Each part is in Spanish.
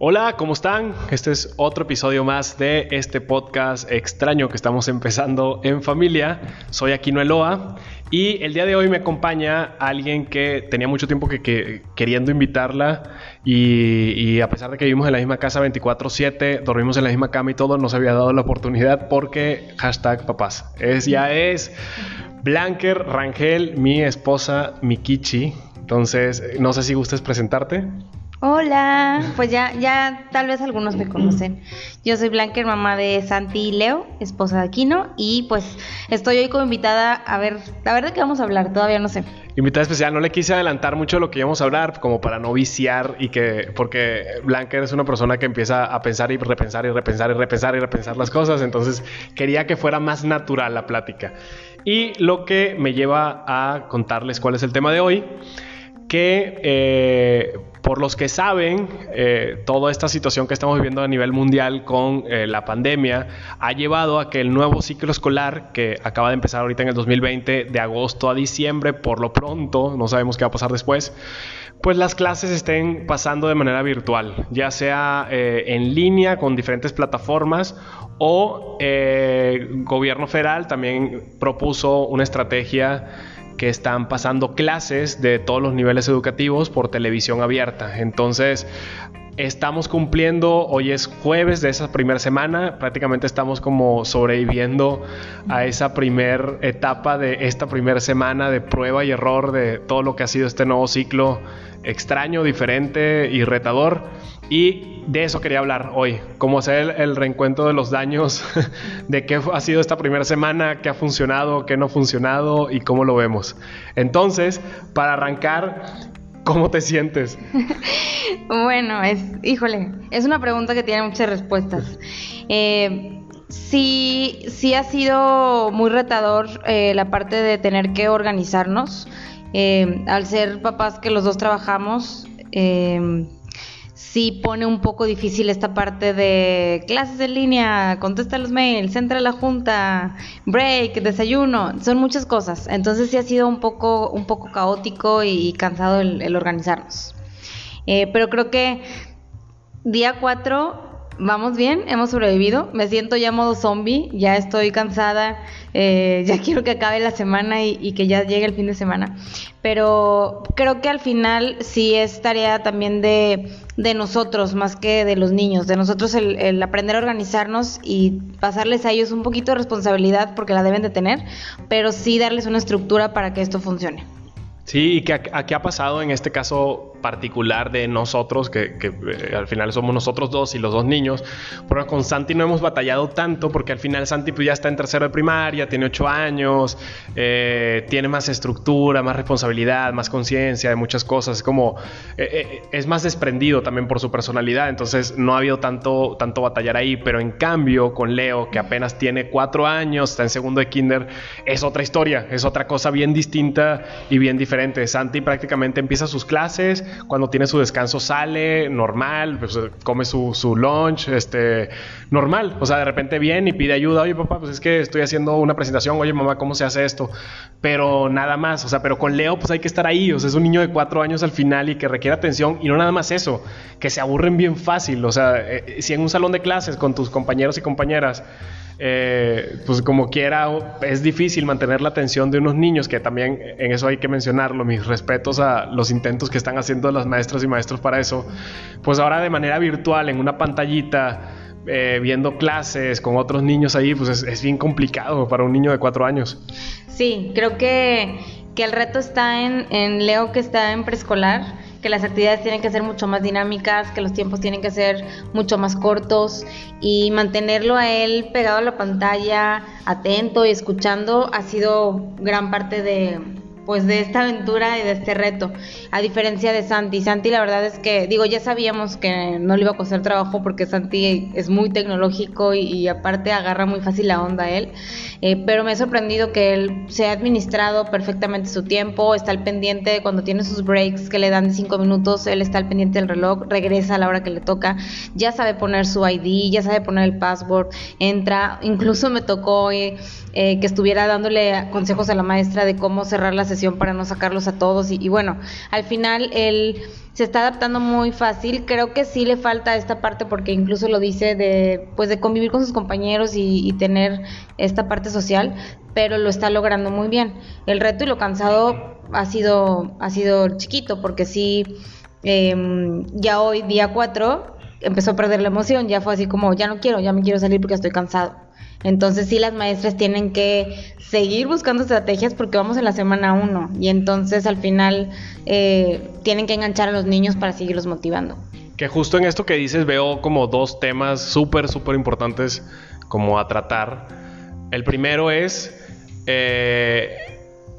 Hola, ¿cómo están? Este es otro episodio más de este podcast extraño que estamos empezando en familia. Soy Aquino Eloa y el día de hoy me acompaña alguien que tenía mucho tiempo que, queriendo invitarla y, a pesar de que vivimos en la misma casa 24/7, dormimos en la misma cama y todo, no se había dado la oportunidad porque hashtag papás. Es, ya es Blanker Rangel, mi esposa Mikichi. Entonces, no sé si gustes presentarte. Hola, pues ya, ya tal vez algunos me conocen. Yo soy Blanca, mamá de Santi y Leo, esposa de Aquino, y pues estoy hoy como invitada a ver, a ver de qué vamos a hablar, todavía no sé. Invitada especial, no le quise adelantar mucho lo que íbamos a hablar, como para no viciar y que, porque Blanca es una persona que empieza a pensar y repensar y repensar y repensar y repensar las cosas, entonces quería que fuera más natural la plática. Y lo que me lleva a contarles cuál es el tema de hoy que eh, por los que saben, eh, toda esta situación que estamos viviendo a nivel mundial con eh, la pandemia ha llevado a que el nuevo ciclo escolar, que acaba de empezar ahorita en el 2020, de agosto a diciembre, por lo pronto, no sabemos qué va a pasar después, pues las clases estén pasando de manera virtual, ya sea en línea con diferentes plataformas o gobierno federal también propuso una estrategia que están pasando clases de todos los niveles educativos por televisión abierta. Entonces, estamos cumpliendo, hoy es jueves de esa primera semana, prácticamente estamos como sobreviviendo a esa primera etapa de esta primera semana de prueba y error de todo lo que ha sido este nuevo ciclo extraño, diferente y retador. Y de eso quería hablar hoy, cómo hacer el, reencuentro de los daños, de qué ha sido esta primera semana, qué ha funcionado, qué no ha funcionado y cómo lo vemos. Entonces, para arrancar, ¿cómo te sientes? bueno, es, híjole, es una pregunta que tiene muchas respuestas. Eh, sí, sí ha sido muy retador eh, la parte de tener que organizarnos. Eh, al ser papás que los dos trabajamos, eh, sí pone un poco difícil esta parte de clases en línea, contesta los mails, entra a la junta, break, desayuno, son muchas cosas. Entonces sí ha sido un poco, un poco caótico y cansado el, organizarnos. Eh, pero creo que día 4 vamos bien, hemos sobrevivido. Me siento ya modo zombie, ya estoy cansada, eh, ya quiero que acabe la semana y, que ya llegue el fin de semana. Pero creo que al final sí es tarea también de, nosotros más que de los niños, de nosotros el, aprender a organizarnos y pasarles a ellos un poquito de responsabilidad porque la deben de tener, pero sí darles una estructura para que esto funcione. Sí, y que qué ha pasado en este caso particular de nosotros, que, eh, al final somos nosotros dos y los dos niños. Pero con Santi no hemos batallado tanto porque al final Santi pues, ya está en tercero de primaria, tiene ocho años, eh, tiene más estructura, más responsabilidad, más conciencia de muchas cosas. Es como, eh, es más desprendido también por su personalidad, entonces no ha habido tanto, tanto batallar ahí. Pero en cambio, con Leo, que apenas tiene cuatro años, está en segundo de kinder, es otra historia, es otra cosa bien distinta y bien diferente. Santi prácticamente empieza sus clases cuando tiene su descanso sale normal, pues, come su, su lunch, este, normal. O sea, de repente viene y pide ayuda. Oye, papá, pues es que estoy haciendo una presentación. Oye, mamá, ¿cómo se hace esto? Pero nada más. O sea, pero con Leo, pues hay que estar ahí. O sea, es un niño de cuatro años al final y que requiere atención. Y no nada más eso, que se aburren bien fácil. O sea, eh, si en un salón de clases con tus compañeros y compañeras eh, pues como quiera, es difícil mantener la atención de unos niños, que también en eso hay que mencionarlo, mis respetos a los intentos que están haciendo las maestras y maestros para eso, pues ahora de manera virtual, en una pantallita, eh, viendo clases con otros niños ahí, pues es, bien complicado para un niño de cuatro años. Sí, creo que, que el reto está en, en Leo que está en preescolar que las actividades tienen que ser mucho más dinámicas, que los tiempos tienen que ser mucho más cortos y mantenerlo a él pegado a la pantalla, atento y escuchando ha sido gran parte de, pues de esta aventura y de este reto, a diferencia de Santi. Santi la verdad es que, digo, ya sabíamos que no le iba a costar trabajo porque Santi es muy tecnológico y, aparte agarra muy fácil la onda a él, eh, pero me ha sorprendido que él se ha administrado perfectamente su tiempo, está al pendiente cuando tiene sus breaks que le dan de cinco minutos, él está al pendiente del reloj, regresa a la hora que le toca, ya sabe poner su ID, ya sabe poner el password, entra, incluso me tocó... Eh, eh, que estuviera dándole consejos a la maestra de cómo cerrar la sesión para no sacarlos a todos. Y, bueno, al final él se está adaptando muy fácil. Creo que sí le falta esta parte porque incluso lo dice de pues de convivir con sus compañeros y, tener esta parte social, pero lo está logrando muy bien. El reto y lo cansado ha sido ha sido chiquito porque sí em, ya hoy día 4 empezó a perder la emoción, ya fue así como ya no quiero, ya me quiero salir porque estoy cansado. Entonces sí las maestras tienen que seguir buscando estrategias porque vamos en la semana 1 y entonces al final eh, tienen que enganchar a los niños para seguirlos motivando. Que justo en esto que dices veo como dos temas súper, súper importantes como a tratar. El primero es eh,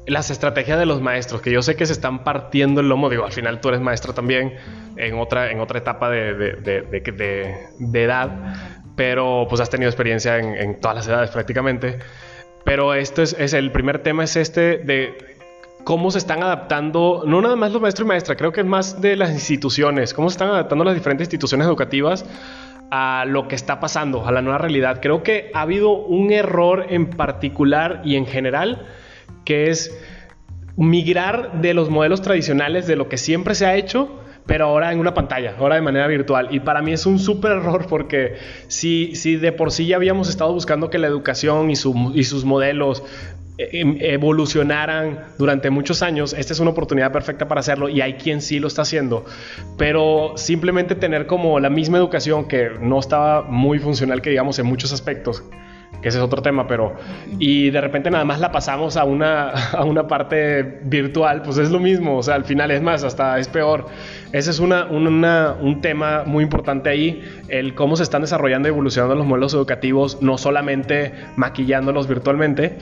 las estrategias de los maestros, que yo sé que se están partiendo el lomo, digo, al final tú eres maestro también en otra, en otra etapa de, de edad, pero pues has tenido experiencia en, todas las edades prácticamente. Pero este es, el primer tema, es este de cómo se están adaptando, no nada más los maestros y maestras, creo que es más de las instituciones, cómo se están adaptando las diferentes instituciones educativas a lo que está pasando, a la nueva realidad. Creo que ha habido un error en particular y en general, que es migrar de los modelos tradicionales, de lo que siempre se ha hecho, pero ahora en una pantalla, ahora de manera virtual. Y para mí es un súper error porque si, si de por sí ya habíamos estado buscando que la educación y, y sus modelos eh, em, evolucionaran durante muchos años, esta es una oportunidad perfecta para hacerlo y hay quien sí lo está haciendo, pero simplemente tener como la misma educación que no estaba muy funcional que digamos en muchos aspectos, que ese es otro tema, pero y de repente nada más la pasamos a una, a una parte virtual, pues es lo mismo, o sea, al final es más, hasta es peor. Ese es una, un tema muy importante ahí, el cómo se están desarrollando y evolucionando los modelos educativos, no solamente maquillándolos virtualmente,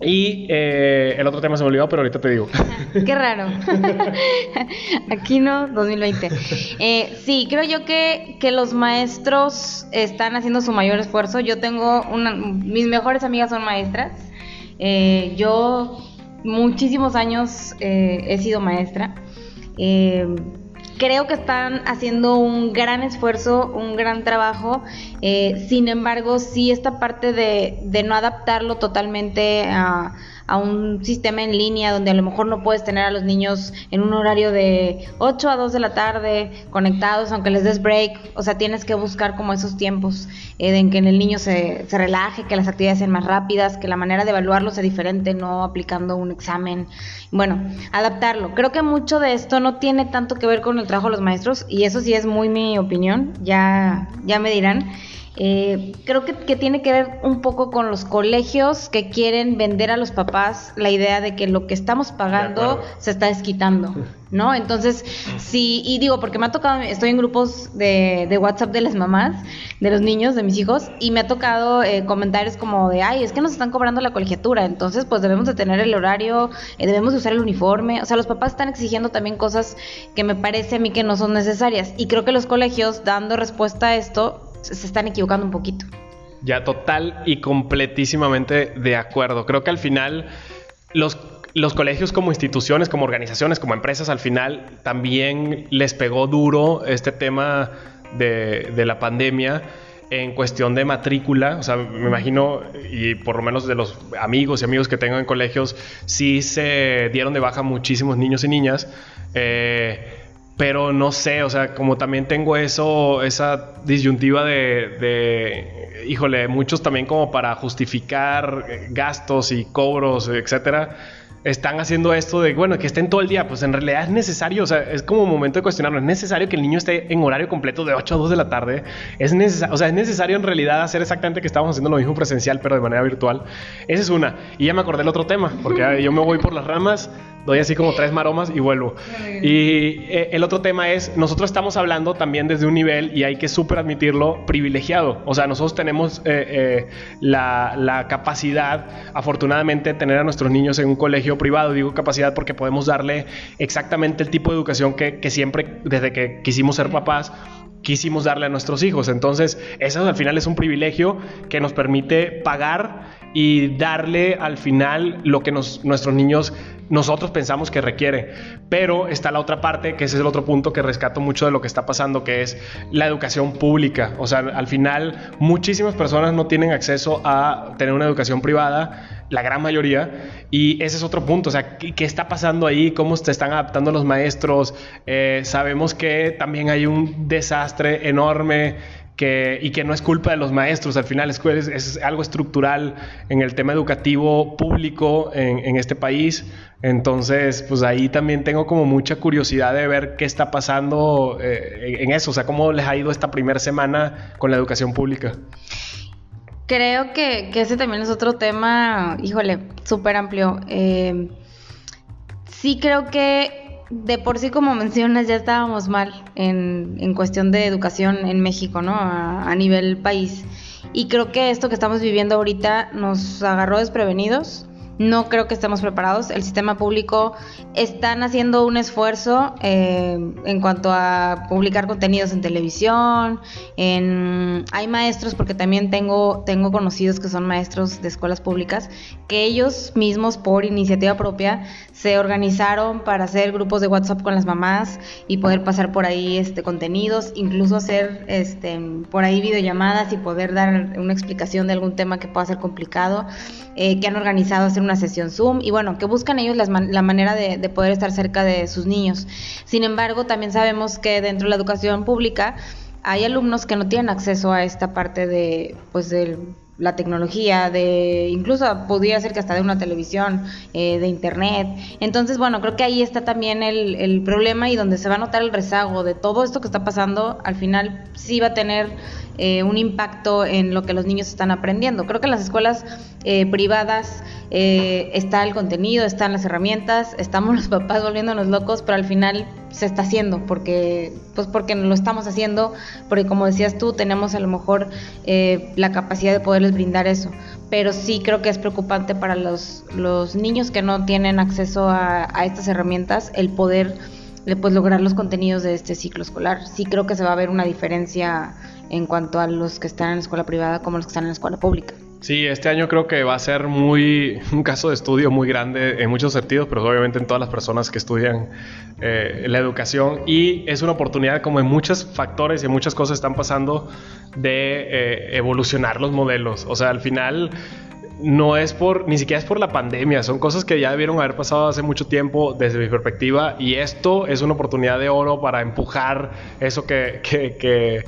y eh, el otro tema se me olvidó, pero ahorita te digo. Qué raro. Aquí no, 2020. Eh, sí, creo yo que, que, los maestros están haciendo su mayor esfuerzo. Yo tengo una, mis mejores amigas son maestras. Eh, yo muchísimos años he sido maestra. Creo que están haciendo un gran esfuerzo, un gran trabajo. Eh, sin embargo, sí esta parte de, de no adaptarlo totalmente a a un sistema en línea donde a lo mejor no puedes tener a los niños en un horario de 8 a 2 de la tarde conectados, aunque les des break, o sea, tienes que buscar como esos tiempos eh, en que el niño se, se relaje, que las actividades sean más rápidas, que la manera de evaluarlo sea diferente, no aplicando un examen. Bueno, adaptarlo. Creo que mucho de esto no tiene tanto que ver con el trabajo de los maestros y eso sí es muy mi opinión, ya, ya me dirán. Eh, creo que, tiene que ver un poco con los colegios que quieren vender a los papás la idea de que lo que estamos pagando se está desquitando, ¿no? Entonces, sí, y digo, porque me ha tocado, estoy en grupos de, de WhatsApp de las mamás, de los niños, de mis hijos, y me ha tocado eh, comentarios como de, ay, es que nos están cobrando la colegiatura, entonces pues debemos de tener el horario, eh, debemos de usar el uniforme, o sea, los papás están exigiendo también cosas que me parece a mí que no son necesarias, y creo que los colegios, dando respuesta a esto, se están equivocando un poquito. Ya total y completísimamente de acuerdo. Creo que al final los, los colegios como instituciones, como organizaciones, como empresas, al final también les pegó duro este tema de, de la pandemia en cuestión de matrícula, o sea, me imagino, y por lo menos de los amigos y amigos que tengo en colegios, sí se dieron de baja muchísimos niños y niñas. Eh, pero no sé, o sea, como también tengo eso, esa disyuntiva de, de, híjole, muchos también como para justificar gastos y cobros, etcétera están haciendo esto de, bueno, que estén todo el día, pues en realidad es necesario, o sea, es como momento de cuestionarlo, es necesario que el niño esté en horario completo de 8 a 2 de la tarde, es necesario, o sea, es necesario en realidad hacer exactamente que estamos haciendo lo mismo presencial, pero de manera virtual. Esa es una. Y ya me acordé del otro tema, porque yo me voy por las ramas, doy así como tres maromas y vuelvo. Y eh, el otro tema es, nosotros estamos hablando también desde un nivel, y hay que súper admitirlo, privilegiado. O sea, nosotros tenemos eh, eh, la, la capacidad, afortunadamente, de tener a nuestros niños en un colegio privado, digo capacidad porque podemos darle exactamente el tipo de educación que, que siempre, desde que quisimos ser papás, quisimos darle a nuestros hijos. Entonces, eso al final es un privilegio que nos permite pagar y darle al final lo que nuestros niños nosotros pensamos que requiere. Pero está la otra parte, que ese es el otro punto que rescato mucho de lo que está pasando, que es la educación pública. O sea, al final muchísimas personas no tienen acceso a tener una educación privada, la gran mayoría, y ese es otro punto. O sea, ¿qué, está pasando ahí? ¿Cómo se están adaptando los maestros? Eh, sabemos que también hay un desastre enorme y que no es culpa de los maestros, al final es, es algo estructural en el tema educativo público en, este país. Entonces, pues ahí también tengo como mucha curiosidad de ver qué está pasando eh, en eso, o sea, cómo les ha ido esta primera semana con la educación pública. Creo que, ese también es otro tema, híjole, súper amplio. Eh, sí creo que de por sí, como mencionas, ya estábamos mal en, en cuestión de educación en México, ¿no? A, a, nivel país. Y creo que esto que estamos viviendo ahorita nos agarró desprevenidos no creo que estemos preparados. El sistema público están haciendo un esfuerzo eh, en cuanto a publicar contenidos en televisión. En, hay maestros, porque también tengo, tengo conocidos que son maestros de escuelas públicas, que ellos mismos por iniciativa propia se organizaron para hacer grupos de WhatsApp con las mamás y poder pasar por ahí este contenidos, incluso hacer este por ahí videollamadas y poder dar una explicación de algún tema que pueda ser complicado, eh, que han organizado hacer una sesión Zoom y bueno, que buscan ellos la manera de, de poder estar cerca de sus niños. Sin embargo, también sabemos que dentro de la educación pública hay alumnos que no tienen acceso a esta parte de, pues, del la tecnología, de incluso podría ser que hasta de una televisión, eh, de internet. Entonces, bueno, creo que ahí está también el, el, problema y donde se va a notar el rezago de todo esto que está pasando, al final sí va a tener eh, un impacto en lo que los niños están aprendiendo. Creo que en las escuelas eh, privadas eh, está el contenido, están las herramientas, estamos los papás volviéndonos locos, pero al final se está haciendo porque pues porque lo estamos haciendo porque como decías tú tenemos a lo mejor la capacidad de poderles brindar eso pero sí creo que es preocupante para los, los niños que no tienen acceso a, a estas herramientas el poder pues lograr los contenidos de este ciclo escolar sí creo que se va a ver una diferencia en cuanto a los que están en la escuela privada como los que están en la escuela pública. Sí, este año creo que va a ser muy un caso de estudio muy grande en muchos sentidos, pero obviamente en todas las personas que estudian eh, la educación y es una oportunidad como en muchos factores y en muchas cosas están pasando de eh, evolucionar los modelos. O sea, al final no es por, ni siquiera es por la pandemia, son cosas que ya debieron haber pasado hace mucho tiempo desde mi perspectiva y esto es una oportunidad de oro para empujar eso que, que,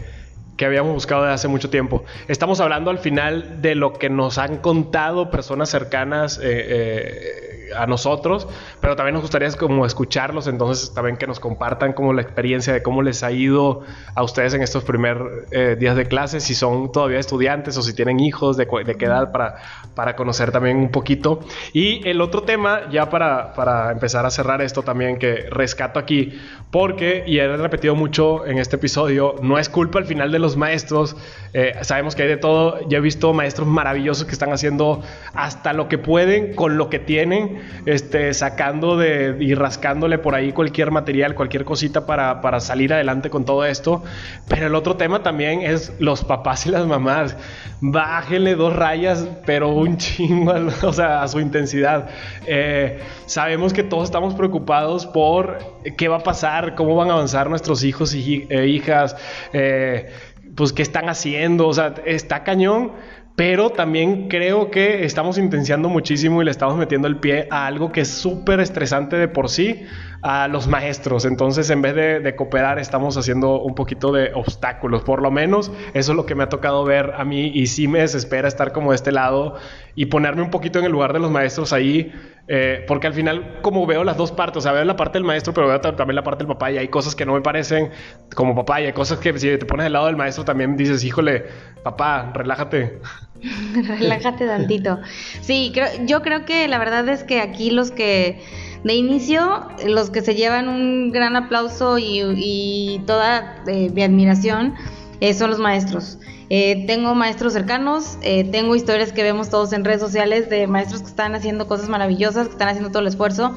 que habíamos buscado desde hace mucho tiempo. Estamos hablando al final de lo que nos han contado personas cercanas eh, eh, a nosotros, pero también nos gustaría como escucharlos, entonces también que nos compartan como la experiencia de cómo les ha ido a ustedes en estos primeros eh, días de clase, si son todavía estudiantes o si tienen hijos, de, de, qué edad, para, para conocer también un poquito. Y el otro tema, ya para, para empezar a cerrar esto también, que rescato aquí, porque, y he repetido mucho en este episodio, no es culpa al final de los maestros, eh, sabemos que hay de todo, ya he visto maestros maravillosos que están haciendo hasta lo que pueden con lo que tienen, este, sacando de, y rascándole por ahí cualquier material, cualquier cosita para, para salir adelante con todo esto. Pero el otro tema también es los papás y las mamás. Bájenle dos rayas, pero un chingo, o sea, a su intensidad. Eh, sabemos que todos estamos preocupados por qué va a pasar, cómo van a avanzar nuestros hijos y e hijas, eh, pues qué están haciendo, o sea, está cañón pero también creo que estamos intenciando muchísimo y le estamos metiendo el pie a algo que es súper estresante de por sí, a los maestros. Entonces, en vez de, cooperar, estamos haciendo un poquito de obstáculos. Por lo menos, eso es lo que me ha tocado ver a mí y sí me desespera estar como de este lado y ponerme un poquito en el lugar de los maestros ahí, eh, porque al final, como veo las dos partes, o sea, veo la parte del maestro, pero veo también la parte del papá y hay cosas que no me parecen como papá y hay cosas que si te pones del lado del maestro también dices, híjole, papá, relájate. relájate tantito. Sí, yo creo que la verdad es que aquí los que de inicio, los que se llevan un gran aplauso y, toda eh, mi admiración eh, son los maestros. Eh, tengo maestros cercanos, tengo historias que vemos todos en redes sociales de maestros que están haciendo cosas maravillosas, que están haciendo todo el esfuerzo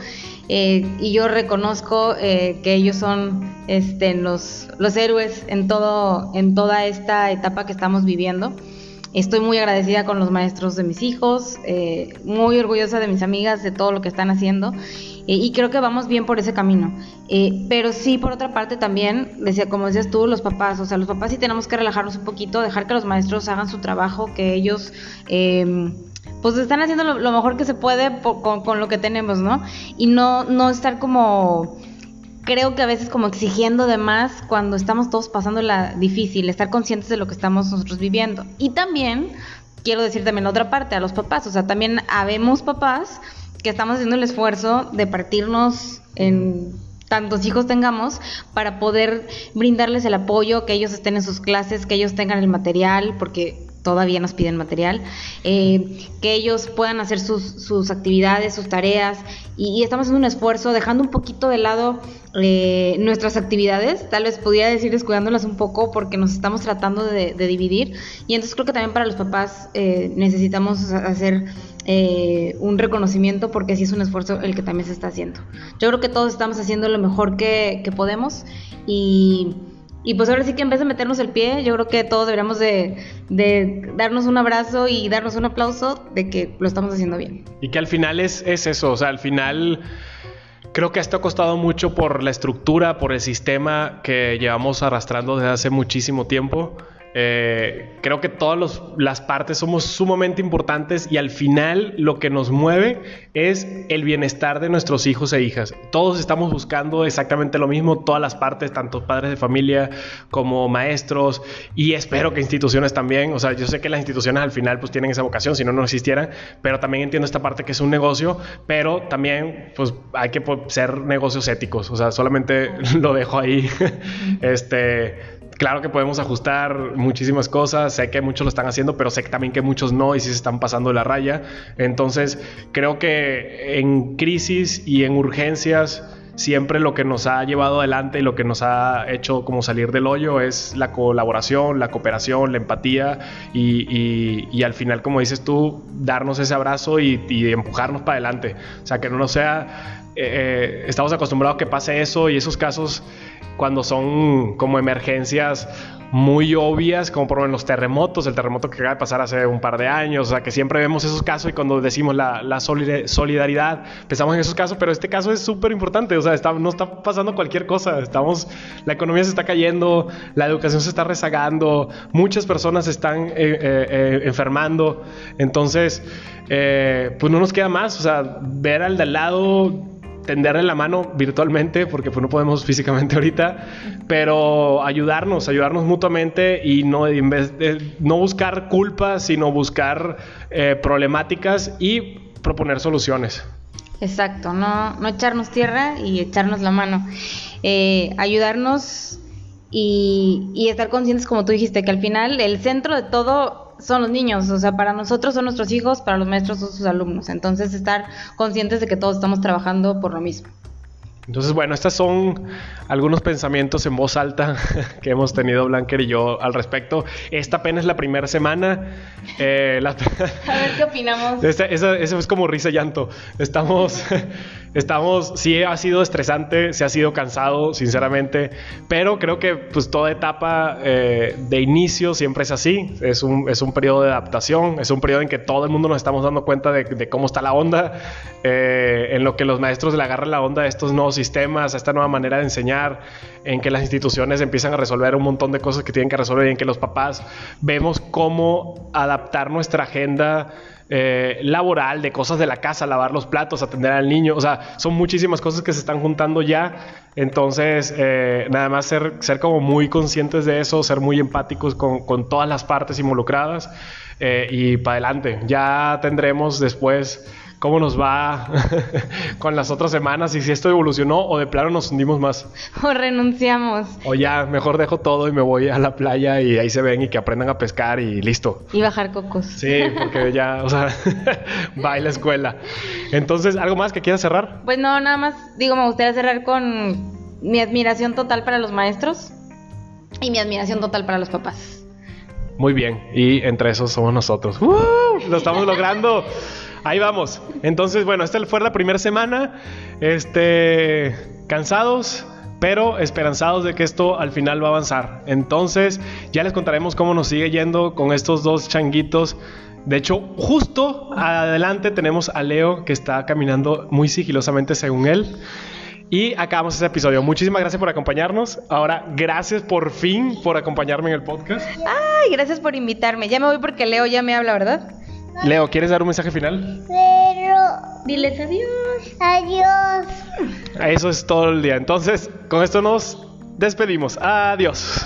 y yo reconozco que ellos son este, los, los héroes en, todo, en toda esta etapa que estamos viviendo. Estoy muy agradecida con los maestros de mis hijos, eh, muy orgullosa de mis amigas, de todo lo que están haciendo. Eh, y creo que vamos bien por ese camino. Eh, pero sí, por otra parte, también, decía, como decías tú, los papás, o sea, los papás sí tenemos que relajarnos un poquito, dejar que los maestros hagan su trabajo, que ellos em, pues están haciendo lo, mejor que se puede con, con, lo que tenemos, ¿no? Y no, no estar como creo que a veces como exigiendo de más cuando estamos todos pasando la difícil, estar conscientes de lo que estamos nosotros viviendo. Y también, quiero decir también otra parte, a los papás, o sea, también habemos papás que estamos haciendo el esfuerzo de partirnos en tantos hijos tengamos para poder brindarles el apoyo, que ellos estén en sus clases, que ellos tengan el material, porque todavía nos piden material, eh, que ellos puedan hacer sus, sus actividades, sus tareas, y, estamos haciendo un esfuerzo, dejando un poquito de lado eh, nuestras actividades, tal vez podría decir descuidándolas un poco porque nos estamos tratando de, dividir, y entonces creo que también para los papás eh, necesitamos hacer un reconocimiento porque sí es un esfuerzo el que también se está haciendo. Yo creo que todos estamos haciendo lo mejor que, que podemos y y pues ahora sí que en vez de meternos el pie, yo creo que todos deberíamos de, darnos un abrazo y darnos un aplauso de que lo estamos haciendo bien. Y que al final es, es eso, o sea, al final creo que esto ha costado mucho por la estructura, por el sistema que llevamos arrastrando desde hace muchísimo tiempo. Eh, creo que todas las partes somos sumamente importantes y al final lo que nos mueve es el bienestar de nuestros hijos e hijas. Todos estamos buscando exactamente lo mismo, todas las partes, tanto padres de familia como maestros y espero que instituciones también. O sea, yo sé que las instituciones al final pues tienen esa vocación, si no, no existieran, pero también entiendo esta parte que es un negocio, pero también pues hay que pues, ser negocios éticos. O sea, solamente lo dejo ahí. este Claro que podemos ajustar muchísimas cosas, sé que muchos lo están haciendo, pero sé también que muchos no y sí se están pasando la raya. Entonces, creo que en crisis y en urgencias, siempre lo que nos ha llevado adelante y lo que nos ha hecho como salir del hoyo es la colaboración, la cooperación, la empatía y, al final, como dices tú, darnos ese abrazo y, empujarnos para adelante. O sea, que no nos sea... Eh, eh, estamos acostumbrados a que pase eso y esos casos cuando son como emergencias muy obvias, como por ejemplo los terremotos, el terremoto que acaba de pasar hace un par de años, o sea que siempre vemos esos casos y cuando decimos la, la solidaridad, pensamos en esos casos, pero este caso es súper importante, o sea, está, no está pasando cualquier cosa, estamos, la economía se está cayendo, la educación se está rezagando, muchas personas están eh, eh, eh, enfermando, entonces, pues no nos queda más, o sea, ver al de al lado tenderle la mano virtualmente, porque pues no podemos físicamente ahorita, pero ayudarnos, ayudarnos mutuamente y no, en vez de, no buscar culpas, sino buscar eh, problemáticas y proponer soluciones. Exacto, no, no echarnos tierra y echarnos la mano. Eh, ayudarnos y, y estar conscientes, como tú dijiste, que al final el centro de todo son los niños, o sea, para nosotros son nuestros hijos, para los maestros son sus alumnos. Entonces, estar conscientes de que todos estamos trabajando por lo mismo. Entonces, bueno, estos son algunos pensamientos en voz alta que hemos tenido Blanker y yo al respecto. Esta apenas es la primera semana. Eh, A ver qué opinamos. Eso es como risa y llanto. Estamos, estamos, sí ha sido estresante, se ha sido cansado, sinceramente, pero creo que pues toda etapa eh, de inicio siempre es así. Es un, es un periodo de adaptación, es un periodo en que todo el mundo nos estamos dando cuenta de, cómo está la onda, eh, en lo que los maestros le agarran la onda a estos nuevos sistemas, a esta nueva manera de enseñar, en que las instituciones empiezan a resolver un montón de cosas que tienen que resolver y en que los papás vemos cómo adaptar nuestra agenda. Eh, laboral, de cosas de la casa, lavar los platos, atender al niño, o sea, son muchísimas cosas que se están juntando ya, entonces eh, nada más ser, ser como muy conscientes de eso, ser muy empáticos con, con todas las partes involucradas eh, y para adelante, ya tendremos después cómo nos va con las otras semanas y si esto evolucionó o de plano nos hundimos más. O renunciamos. O ya, mejor dejo todo y me voy a la playa y ahí se ven y que aprendan a pescar y listo. Y bajar cocos. Sí, porque ya, o sea, va a la escuela. Entonces, ¿algo más que quieras cerrar? Pues no, nada más, digo, me gustaría cerrar con mi admiración total para los maestros y mi admiración total para los papás. Muy bien, y entre esos somos nosotros. ¡Lo estamos logrando! Ahí vamos. Entonces, bueno, esta fue la primera semana. Este, cansados, pero esperanzados de que esto al final va a avanzar. Entonces, ya les contaremos cómo nos sigue yendo con estos dos changuitos. De hecho, justo adelante tenemos a Leo que está caminando muy sigilosamente según él. Y acabamos este episodio. Muchísimas gracias por acompañarnos. Ahora, gracias por fin por acompañarme en el podcast. Ay, gracias por invitarme. Ya me voy porque Leo ya me habla, ¿verdad? Leo, ¿quieres dar un mensaje final? Pero Diles adiós. adiós. Eso es todo el día. Entonces, con esto nos despedimos. Adiós.